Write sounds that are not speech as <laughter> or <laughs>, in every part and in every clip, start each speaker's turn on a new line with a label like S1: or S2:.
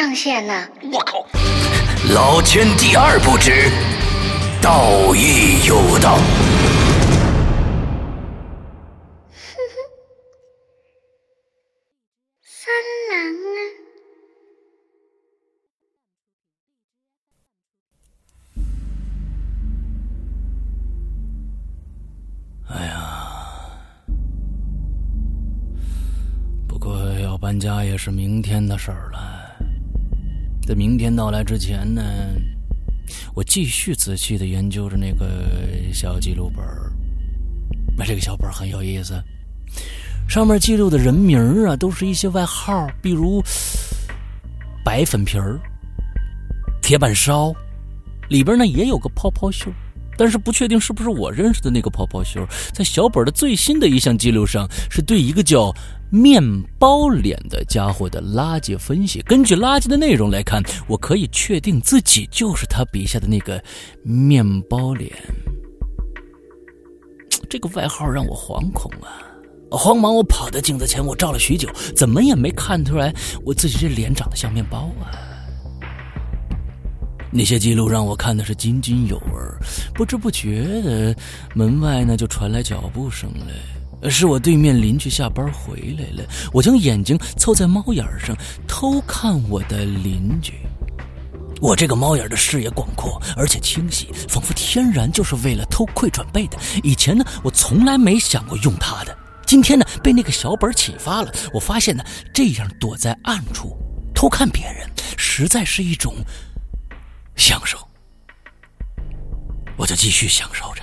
S1: 上线呢？
S2: 我靠！
S3: 老千第二不知，道义有道。搬家也是明天的事儿了。在明天到来之前呢，我继续仔细的研究着那个小记录本儿。那这个小本很有意思，上面记录的人名啊，都是一些外号，比如白粉皮儿、铁板烧，里边呢也有个泡泡袖，但是不确定是不是我认识的那个泡泡袖。在小本的最新的一项记录上，是对一个叫。面包脸的家伙的垃圾分析，根据垃圾的内容来看，我可以确定自己就是他笔下的那个面包脸。这个外号让我惶恐啊！慌忙我跑到镜子前，我照了许久，怎么也没看出来我自己这脸长得像面包啊！那些记录让我看的是津津有味，不知不觉的，门外呢就传来脚步声来。是我对面邻居下班回来了，我将眼睛凑在猫眼上偷看我的邻居。我这个猫眼的视野广阔，而且清晰，仿佛天然就是为了偷窥准备的。以前呢，我从来没想过用它的。今天呢，被那个小本启发了。我发现呢，这样躲在暗处偷看别人，实在是一种享受。我就继续享受着。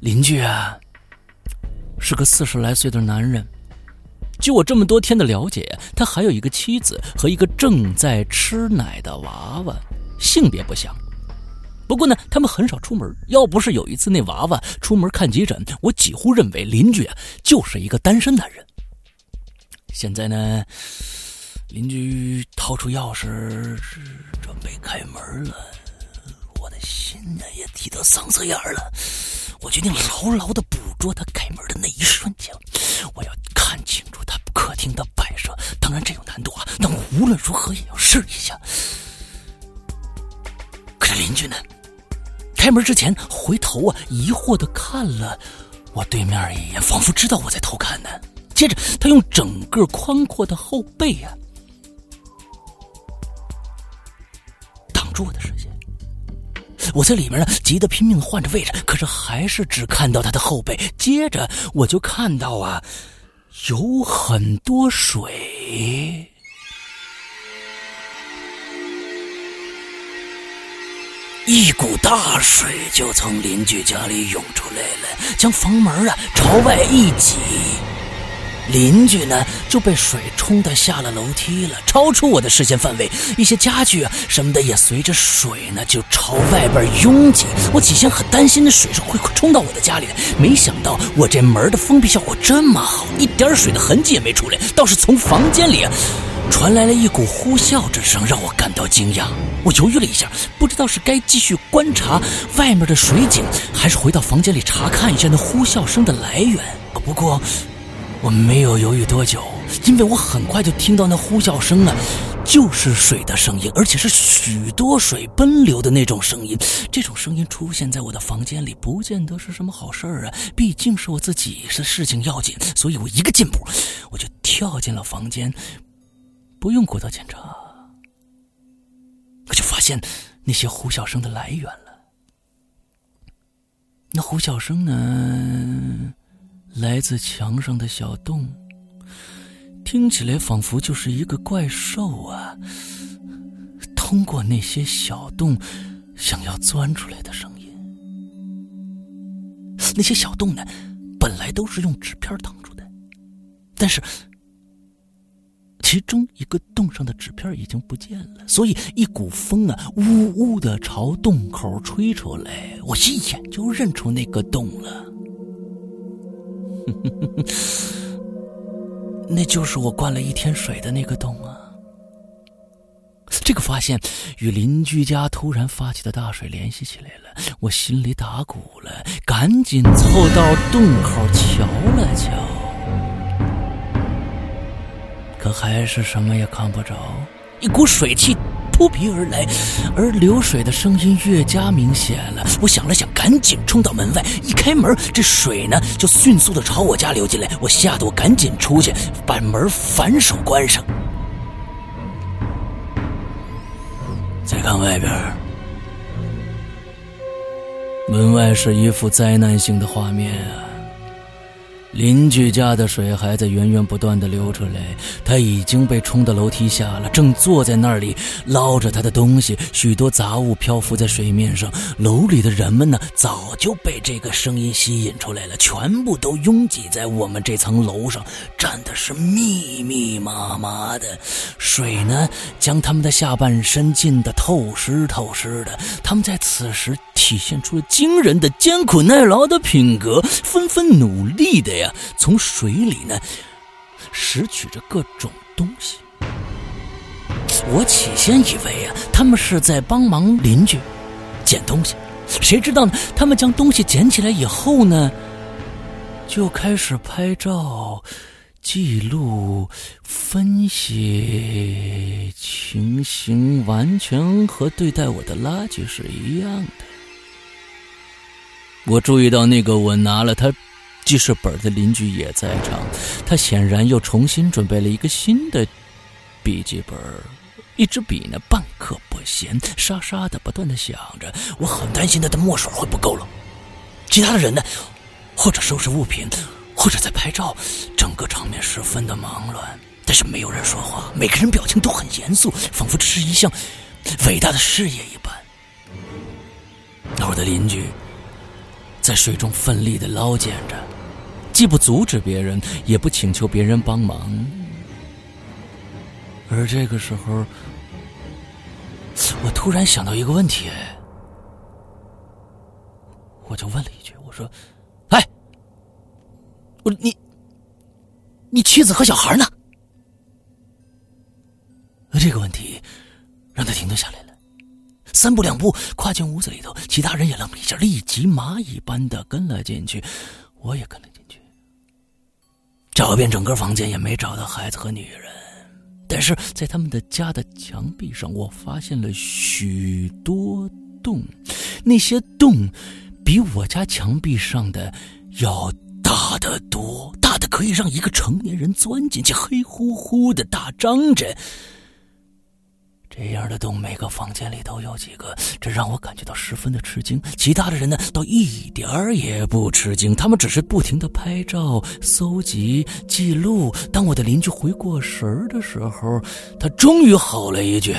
S3: 邻居啊。是个四十来岁的男人，据我这么多天的了解，他还有一个妻子和一个正在吃奶的娃娃，性别不详。不过呢，他们很少出门。要不是有一次那娃娃出门看急诊，我几乎认为邻居啊就是一个单身男人。现在呢，邻居掏出钥匙准备开门了，我的心呢也提到嗓子眼儿了。我决定牢牢的捕捉他开门的那一瞬间，我要看清楚他客厅的摆设。当然这有难度啊，但我无论如何也要试一下。可是邻居呢？开门之前回头啊，疑惑的看了我对面一眼，仿佛知道我在偷看呢。接着他用整个宽阔的后背啊，住的视线。我在里面呢，急得拼命换着位置，可是还是只看到他的后背。接着我就看到啊，有很多水，一股大水就从邻居家里涌出来了，将房门啊朝外一挤。邻居呢就被水冲的下了楼梯了，超出我的视线范围。一些家具啊什么的也随着水呢就朝外边拥挤。我起先很担心那水是会冲到我的家里的，没想到我这门的封闭效果这么好，一点水的痕迹也没出来，倒是从房间里传来了一股呼啸之声，让我感到惊讶。我犹豫了一下，不知道是该继续观察外面的水景，还是回到房间里查看一下那呼啸声的来源。不过，我没有犹豫多久，因为我很快就听到那呼啸声啊，就是水的声音，而且是许多水奔流的那种声音。这种声音出现在我的房间里，不见得是什么好事儿啊。毕竟是我自己的事情要紧，所以我一个箭步，我就跳进了房间。不用过多检查，我就发现那些呼啸声的来源了。那呼啸声呢，来自墙上的小洞，听起来仿佛就是一个怪兽啊，通过那些小洞想要钻出来的声音。那些小洞呢，本来都是用纸片挡住的，但是。其中一个洞上的纸片已经不见了，所以一股风啊，呜呜的朝洞口吹出来，我一眼就认出那个洞了。<laughs> 那就是我灌了一天水的那个洞啊！这个发现与邻居家突然发起的大水联系起来了，我心里打鼓了，赶紧凑到洞口瞧了瞧。可还是什么也看不着，一股水汽扑鼻而来，而流水的声音越加明显了。我想了想，赶紧冲到门外，一开门，这水呢就迅速的朝我家流进来。我吓得我赶紧出去，把门反手关上。再看外边，门外是一幅灾难性的画面啊。邻居家的水还在源源不断的流出来，他已经被冲到楼梯下了，正坐在那里捞着他的东西。许多杂物漂浮在水面上，楼里的人们呢，早就被这个声音吸引出来了，全部都拥挤在我们这层楼上，站的是密密麻麻的。水呢，将他们的下半身浸得透湿透湿的。他们在此时体现出了惊人的艰苦耐劳的品格，纷纷努力的呀。从水里呢拾取着各种东西。我起先以为啊，他们是在帮忙邻居捡东西，谁知道呢？他们将东西捡起来以后呢，就开始拍照、记录、分析情形，完全和对待我的垃圾是一样的。我注意到那个我拿了他。记事本的邻居也在场，他显然又重新准备了一个新的笔记本，一支笔呢，半刻不闲，沙沙的不断的响着。我很担心他的墨水会不够了。其他的人呢，或者收拾物品，或者在拍照，整个场面十分的忙乱。但是没有人说话，每个人表情都很严肃，仿佛这是一项伟大的事业一般。那我的邻居在水中奋力的捞捡着。既不阻止别人，也不请求别人帮忙。而这个时候，我突然想到一个问题，我就问了一句：“我说，哎，我你，你妻子和小孩呢？”这个问题让他停顿下来了，三步两步跨进屋子里头，其他人也愣了一下，立即蚂蚁般的跟了进去，我也跟了进去。找遍整个房间也没找到孩子和女人，但是在他们的家的墙壁上，我发现了许多洞，那些洞比我家墙壁上的要大得多，大的可以让一个成年人钻进去，黑乎乎的，大张着。这样的洞，每个房间里都有几个，这让我感觉到十分的吃惊。其他的人呢，倒一点儿也不吃惊，他们只是不停的拍照、搜集、记录。当我的邻居回过神儿的时候，他终于吼了一句：“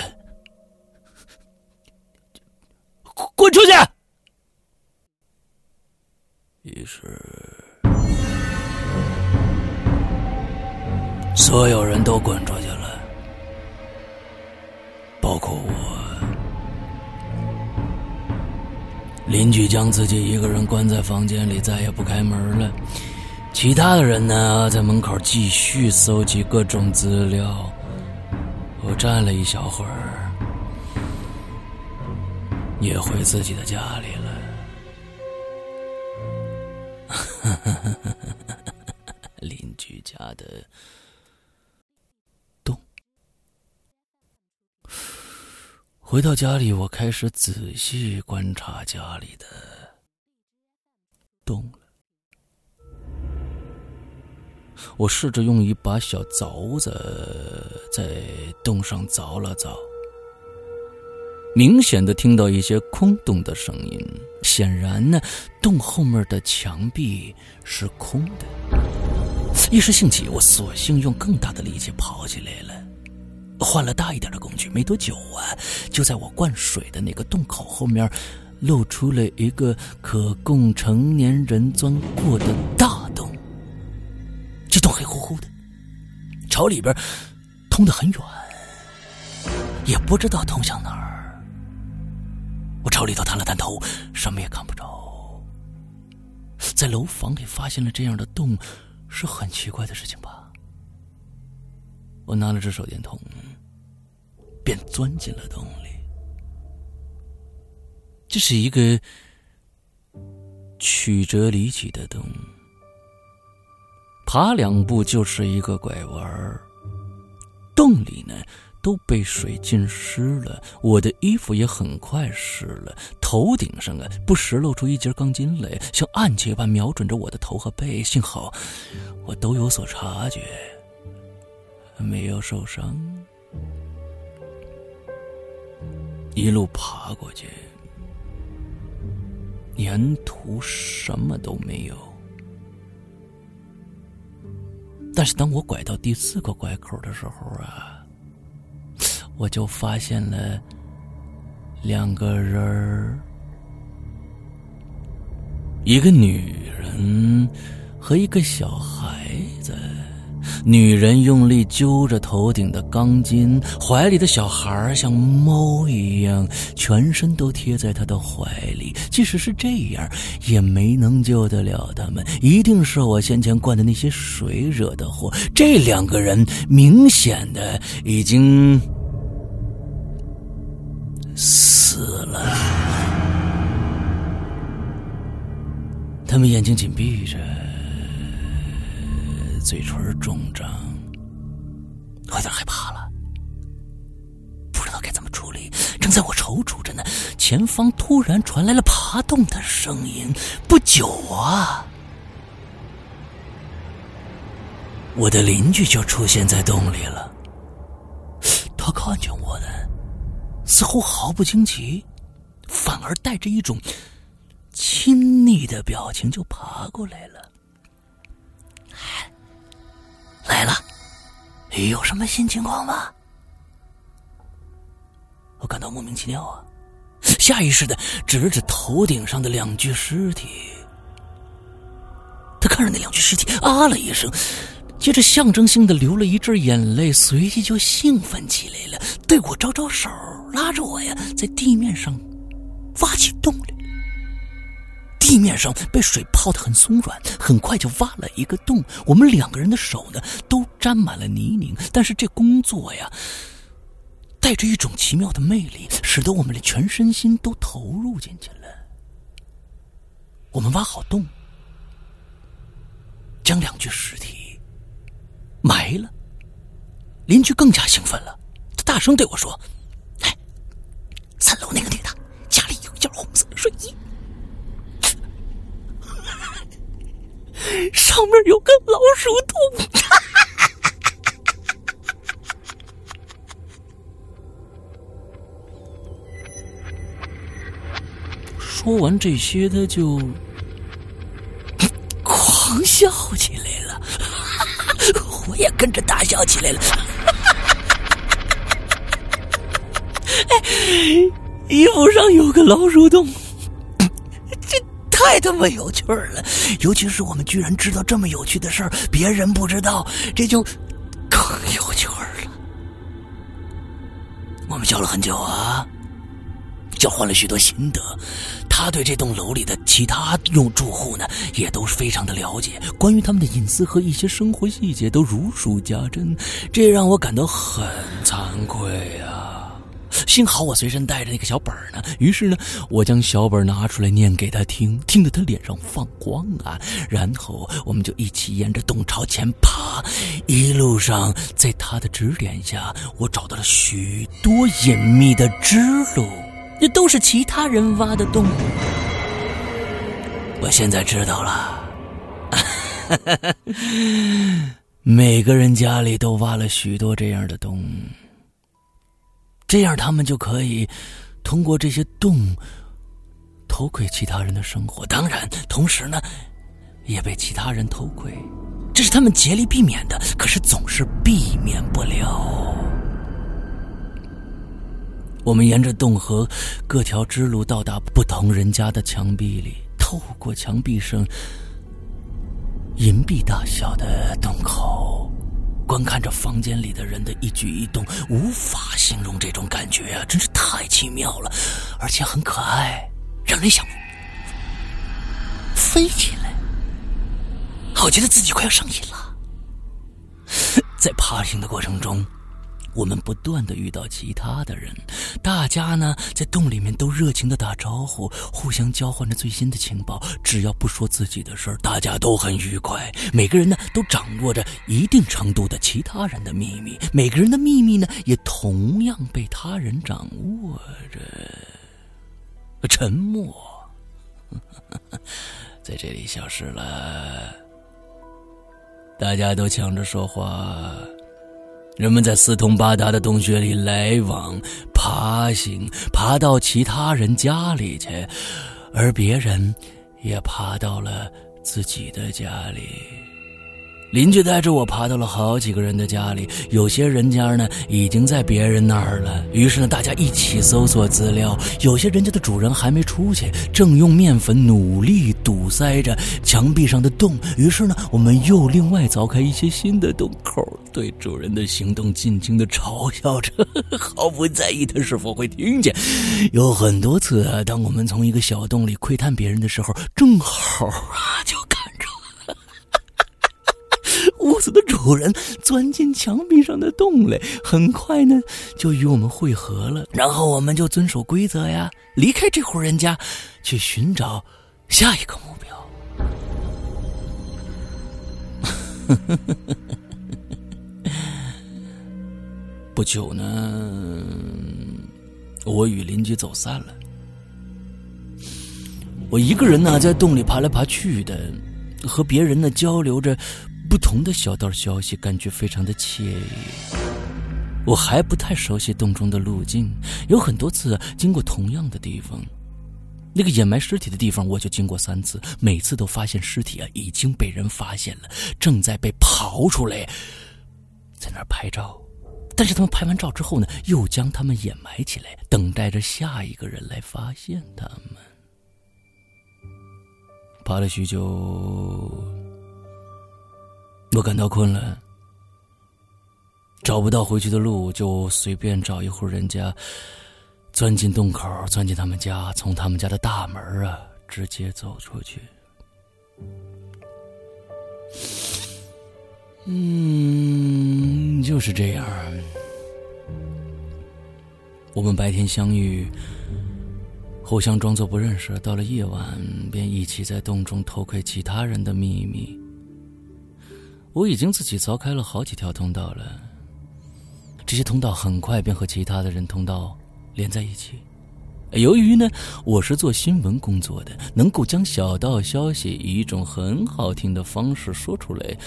S3: 滚出去！”于是，所有人都滚出去了。邻居将自己一个人关在房间里，再也不开门了。其他的人呢，在门口继续搜集各种资料。我站了一小会儿，也回自己的家里了。<laughs> 邻居家的回到家里，我开始仔细观察家里的洞了。我试着用一把小凿子在洞上凿了凿，明显的听到一些空洞的声音。显然呢，洞后面的墙壁是空的。一时兴起，我索性用更大的力气刨起来了，换了大一点的工具。没多久啊，就在我灌水的那个洞口后面，露出了一个可供成年人钻过的大洞。这洞黑乎乎的，朝里边通得很远，也不知道通向哪儿。我朝里头探了探头，什么也看不着。在楼房里发现了这样的洞。是很奇怪的事情吧？我拿了只手电筒，便钻进了洞里。这是一个曲折离奇的洞，爬两步就是一个拐弯儿洞里呢。都被水浸湿了，我的衣服也很快湿了。头顶上啊，不时露出一截钢筋来，像暗器般瞄准着我的头和背。幸好我都有所察觉，没有受伤。一路爬过去，沿途什么都没有。但是当我拐到第四个拐口的时候啊。我就发现了两个人儿，一个女人和一个小孩子。女人用力揪着头顶的钢筋，怀里的小孩像猫一样，全身都贴在她的怀里。即使是这样，也没能救得了他们。一定是我先前灌的那些水惹的祸。这两个人明显的已经。死了，他们眼睛紧闭着，嘴唇肿胀，我有点害怕了，不知道该怎么处理。正在我踌躇着呢，前方突然传来了爬动的声音。不久啊，我的邻居就出现在洞里了，他看见我的。似乎毫不惊奇，反而带着一种亲昵的表情就爬过来了。来了，有什么新情况吗？我感到莫名其妙啊，下意识的指了指头顶上的两具尸体。他看着那两具尸体，啊了一声。接着象征性的流了一阵眼泪，随即就兴奋起来了，对我招招手，拉着我呀，在地面上挖起洞来。地面上被水泡得很松软，很快就挖了一个洞。我们两个人的手呢，都沾满了泥泞，但是这工作呀，带着一种奇妙的魅力，使得我们的全身心都投入进去了。我们挖好洞，将两具尸体。埋了，邻居更加兴奋了，他大声对我说：“哎，三楼那个女的家里有一件红色的睡衣，上面有个老鼠洞。<laughs> 说完这些，他就狂笑起来了。我也跟着大笑起来了。<laughs> 哎，衣服上有个老鼠洞，太他妈有趣了！尤其是我们居然知道这么有趣的事儿，别人不知道，这就更有趣了。我们笑了很久啊，交换了许多心得。他对这栋楼里的。其他用住户呢，也都是非常的了解，关于他们的隐私和一些生活细节都如数家珍，这让我感到很惭愧啊。幸好我随身带着那个小本儿呢，于是呢，我将小本拿出来念给他听，听得他脸上放光啊。然后我们就一起沿着洞朝前爬，一路上在他的指点下，我找到了许多隐秘的支路，那都是其他人挖的洞。我现在知道了，<laughs> 每个人家里都挖了许多这样的洞。这样，他们就可以通过这些洞偷窥其他人的生活。当然，同时呢，也被其他人偷窥，这是他们竭力避免的。可是，总是避免不了。我们沿着洞和各条支路到达不同人家的墙壁里，透过墙壁上银币大小的洞口。观看着房间里的人的一举一动，无法形容这种感觉啊，真是太奇妙了，而且很可爱，让人想飞起来。好觉得自己快要上瘾了，在爬行的过程中。我们不断的遇到其他的人，大家呢在洞里面都热情的打招呼，互相交换着最新的情报。只要不说自己的事儿，大家都很愉快。每个人呢都掌握着一定程度的其他人的秘密，每个人的秘密呢也同样被他人掌握着。沉默 <laughs> 在这里消失了，大家都抢着说话。人们在四通八达的洞穴里来往、爬行，爬到其他人家里去，而别人也爬到了自己的家里。邻居带着我爬到了好几个人的家里，有些人家呢已经在别人那儿了。于是呢，大家一起搜索资料。有些人家的主人还没出去，正用面粉努力堵塞着墙壁上的洞。于是呢，我们又另外凿开一些新的洞口，对主人的行动尽情的嘲笑着，<laughs> 毫不在意他是否会听见。有很多次啊，当我们从一个小洞里窥探别人的时候，正好啊就。屋子的主人钻进墙壁上的洞里，很快呢就与我们会合了。然后我们就遵守规则呀，离开这户人家，去寻找下一个目标。<laughs> 不久呢，我与邻居走散了。我一个人呢，在洞里爬来爬去的，和别人呢交流着。不同的小道消息，感觉非常的惬意。我还不太熟悉洞中的路径，有很多次经过同样的地方。那个掩埋尸体的地方，我就经过三次，每次都发现尸体啊已经被人发现了，正在被刨出来，在那儿拍照。但是他们拍完照之后呢，又将他们掩埋起来，等待着下一个人来发现他们。爬了许久。我感到困了，找不到回去的路，就随便找一户人家，钻进洞口，钻进他们家，从他们家的大门啊，直接走出去。嗯，就是这样。我们白天相遇，互相装作不认识，到了夜晚，便一起在洞中偷窥其他人的秘密。我已经自己凿开了好几条通道了，这些通道很快便和其他的人通道连在一起。由于呢，我是做新闻工作的，能够将小道消息以一种很好听的方式说出来，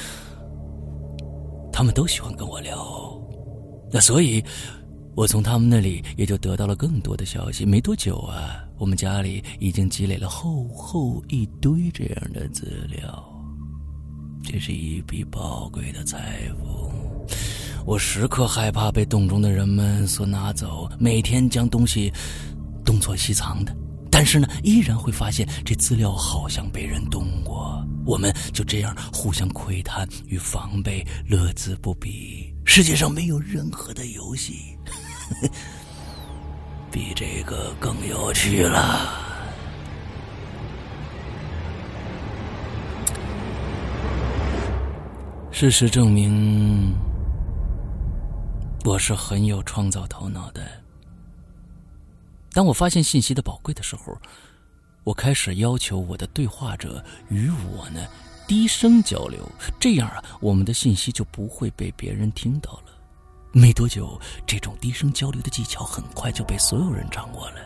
S3: 他们都喜欢跟我聊。那所以，我从他们那里也就得到了更多的消息。没多久啊，我们家里已经积累了厚厚一堆这样的资料。这是一笔宝贵的财富，我时刻害怕被洞中的人们所拿走，每天将东西东躲西藏的。但是呢，依然会发现这资料好像被人动过。我们就这样互相窥探与防备，乐此不疲。世界上没有任何的游戏 <laughs> 比这个更有趣了。事实证明，我是很有创造头脑的。当我发现信息的宝贵的时候，我开始要求我的对话者与我呢低声交流，这样啊，我们的信息就不会被别人听到了。没多久，这种低声交流的技巧很快就被所有人掌握了。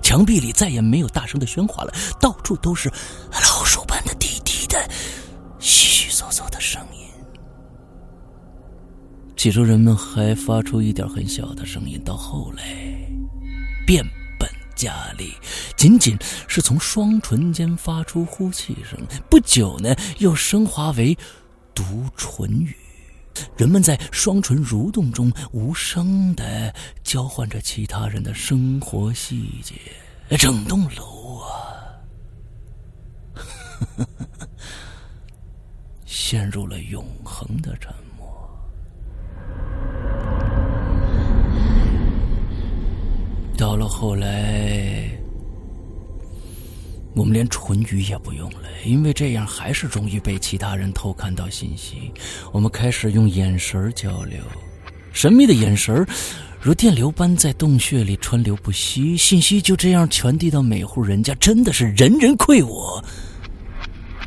S3: 墙壁里再也没有大声的喧哗了，到处都是老鼠般的低低的、稀稀嗦嗦的声音。起初人们还发出一点很小的声音，到后来变本加厉，仅仅是从双唇间发出呼气声。不久呢，又升华为独唇语。人们在双唇蠕动中无声的交换着其他人的生活细节，整栋楼啊，<laughs> 陷入了永恒的沉默。到了后来。我们连唇语也不用了，因为这样还是容易被其他人偷看到信息。我们开始用眼神交流，神秘的眼神如电流般在洞穴里川流不息，信息就这样传递到每户人家，真的是人人愧我，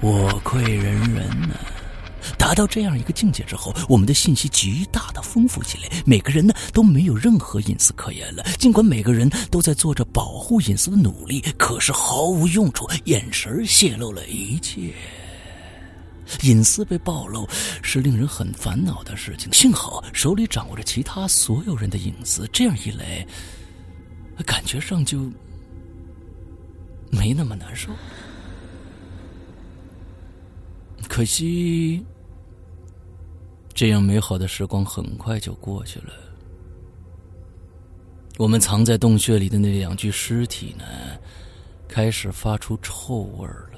S3: 我愧人人呢。达到这样一个境界之后，我们的信息极大的丰富起来。每个人呢都没有任何隐私可言了。尽管每个人都在做着保护隐私的努力，可是毫无用处。眼神泄露了一切，隐私被暴露是令人很烦恼的事情。幸好手里掌握着其他所有人的隐私，这样一来，感觉上就没那么难受。可惜。这样美好的时光很快就过去了。我们藏在洞穴里的那两具尸体呢，开始发出臭味了。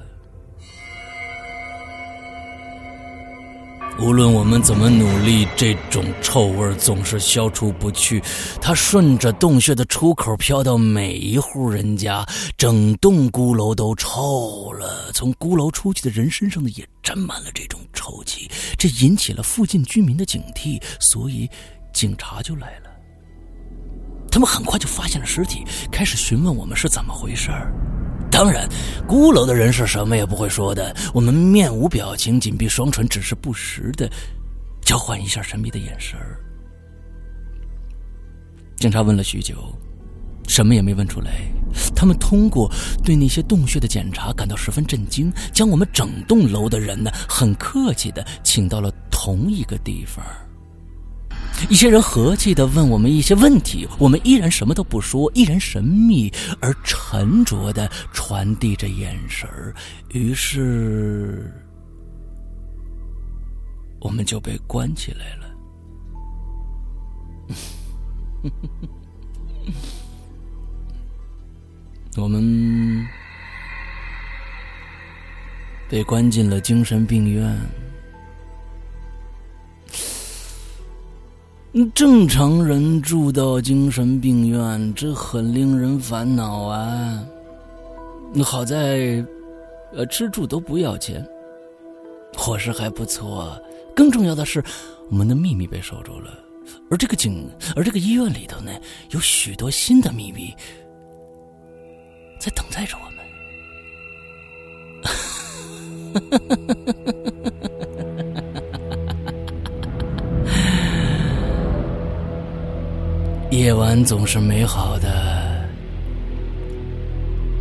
S3: 无论我们怎么努力，这种臭味总是消除不去。它顺着洞穴的出口飘到每一户人家，整栋孤楼都臭了。从孤楼出去的人身上呢，也沾满了这种臭气。这引起了附近居民的警惕，所以警察就来了。他们很快就发现了尸体，开始询问我们是怎么回事儿。当然，孤楼的人是什么也不会说的。我们面无表情，紧闭双唇，只是不时的交换一下神秘的眼神儿。警察问了许久，什么也没问出来。他们通过对那些洞穴的检查感到十分震惊，将我们整栋楼的人呢，很客气的请到了同一个地方。一些人和气的问我们一些问题，我们依然什么都不说，依然神秘而沉着的传递着眼神于是，我们就被关起来了。<laughs> 我们被关进了精神病院。正常人住到精神病院，这很令人烦恼啊。好在，呃，吃住都不要钱，伙食还不错。更重要的是，我们的秘密被守住了。而这个警，而这个医院里头呢，有许多新的秘密在等待着我们。夜晚总是美好的。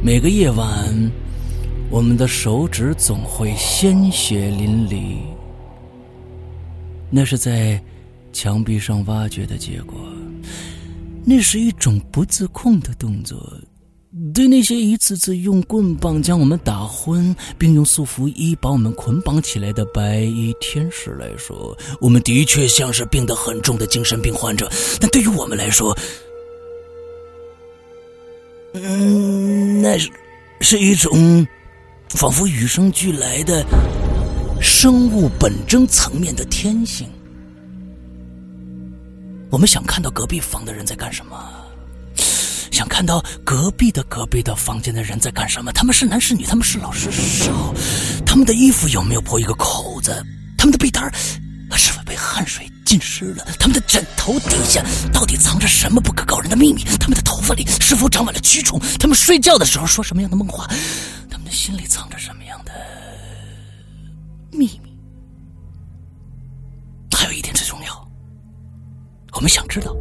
S3: 每个夜晚，我们的手指总会鲜血淋漓。那是在墙壁上挖掘的结果。那是一种不自控的动作。对那些一次次用棍棒将我们打昏，并用束缚衣把我们捆绑起来的白衣天使来说，我们的确像是病得很重的精神病患者。但对于我们来说，嗯，那是是一种仿佛与生俱来的生物本征层面的天性。我们想看到隔壁房的人在干什么。想看到隔壁的隔壁的房间的人在干什么？他们是男是女？他们是老是少？他们的衣服有没有破一个口子？他们的被单是否被汗水浸湿了他们的枕头底下，到底藏着什么不可告人的秘密？他们的头发里是否长满了蛆虫？他们睡觉的时候说什么样的梦话？他们的心里藏着什么样的秘密？还有一点最重要，我们想知道，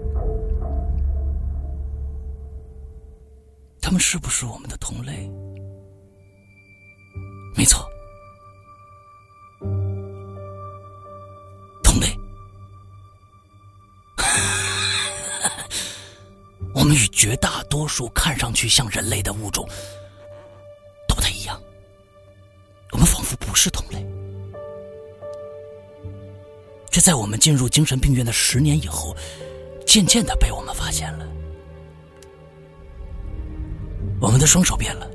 S3: 他们是不是我们的同类？没错。同类 <laughs> 我们与绝大多数看上去像人类的物种都不太一样，我们仿佛不是同类。这在我们进入精神病院的十年以后，渐渐的被我们发现了。我们的双手变了，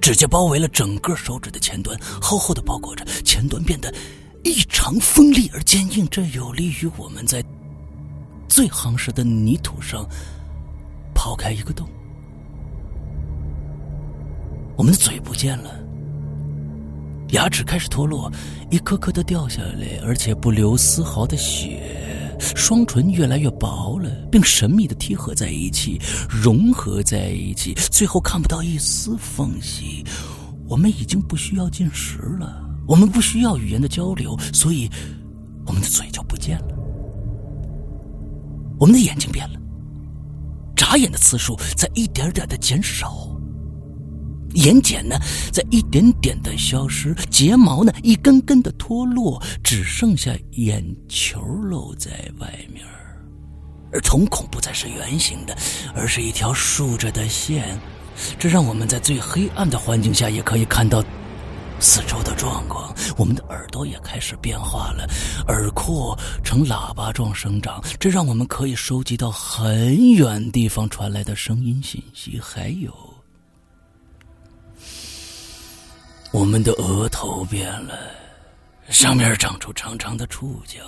S3: 指甲包围了整个手指的前端，厚厚的包裹着，前端变得异常锋利而坚硬，这有利于我们在。最夯实的泥土上刨开一个洞，我们的嘴不见了，牙齿开始脱落，一颗颗的掉下来，而且不流丝毫的血。双唇越来越薄了，并神秘的贴合在一起，融合在一起，最后看不到一丝缝隙。我们已经不需要进食了，我们不需要语言的交流，所以我们的嘴就不见了。我们的眼睛变了，眨眼的次数在一点点的减少，眼睑呢在一点点的消失，睫毛呢一根根的脱落，只剩下眼球露在外面而瞳孔不再是圆形的，而是一条竖着的线，这让我们在最黑暗的环境下也可以看到。四周的状况，我们的耳朵也开始变化了，耳廓呈喇叭状生长，这让我们可以收集到很远地方传来的声音信息。还有，我们的额头变了，上面长出长长的触角，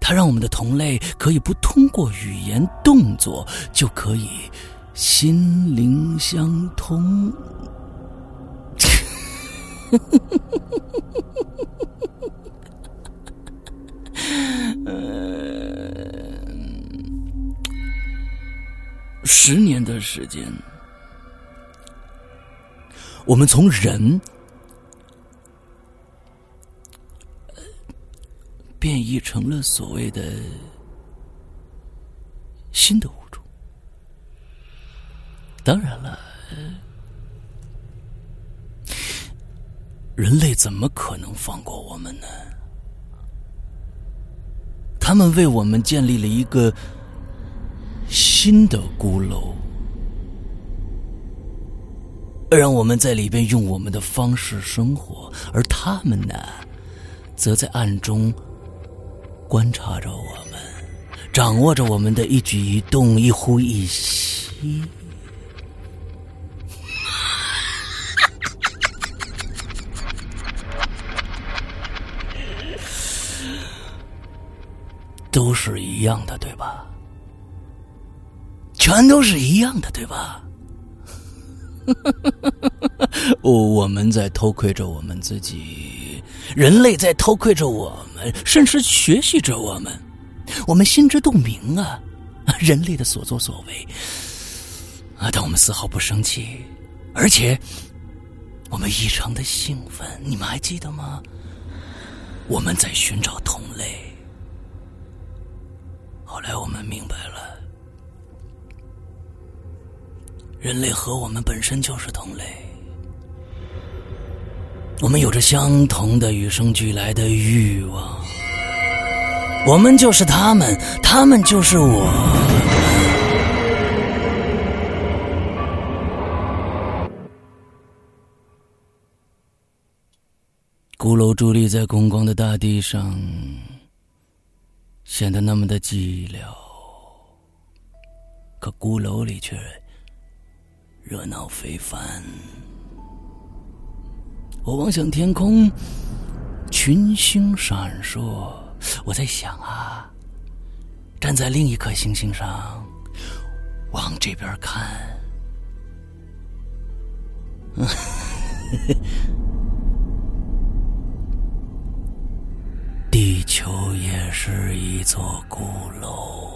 S3: 它让我们的同类可以不通过语言动作就可以心灵相通。<laughs> 十年的时间，我们从人变异成了所谓的新的物种。当然了。人类怎么可能放过我们呢？他们为我们建立了一个新的孤楼，让我们在里边用我们的方式生活，而他们呢，则在暗中观察着我们，掌握着我们的一举一动、一呼一吸。都是一样的，对吧？全都是一样的，对吧？我 <laughs> 我们在偷窥着我们自己，人类在偷窥着我们，甚至学习着我们。我们心知肚明啊，人类的所作所为啊，但我们丝毫不生气，而且我们异常的兴奋。你们还记得吗？我们在寻找同类。后来我们明白了，人类和我们本身就是同类，我们有着相同的与生俱来的欲望，我们就是他们，他们就是我。骷髅伫立在空旷的大地上。显得那么的寂寥，可鼓楼里却热闹非凡。我望向天空，群星闪烁。我在想啊，站在另一颗星星上，往这边看，<laughs> 地球也是一座孤楼。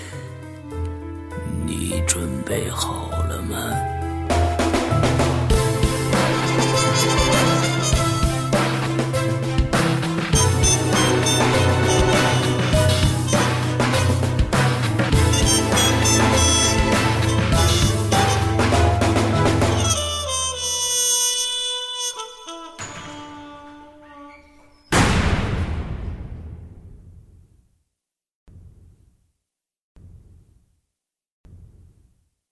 S3: 你准备好了吗？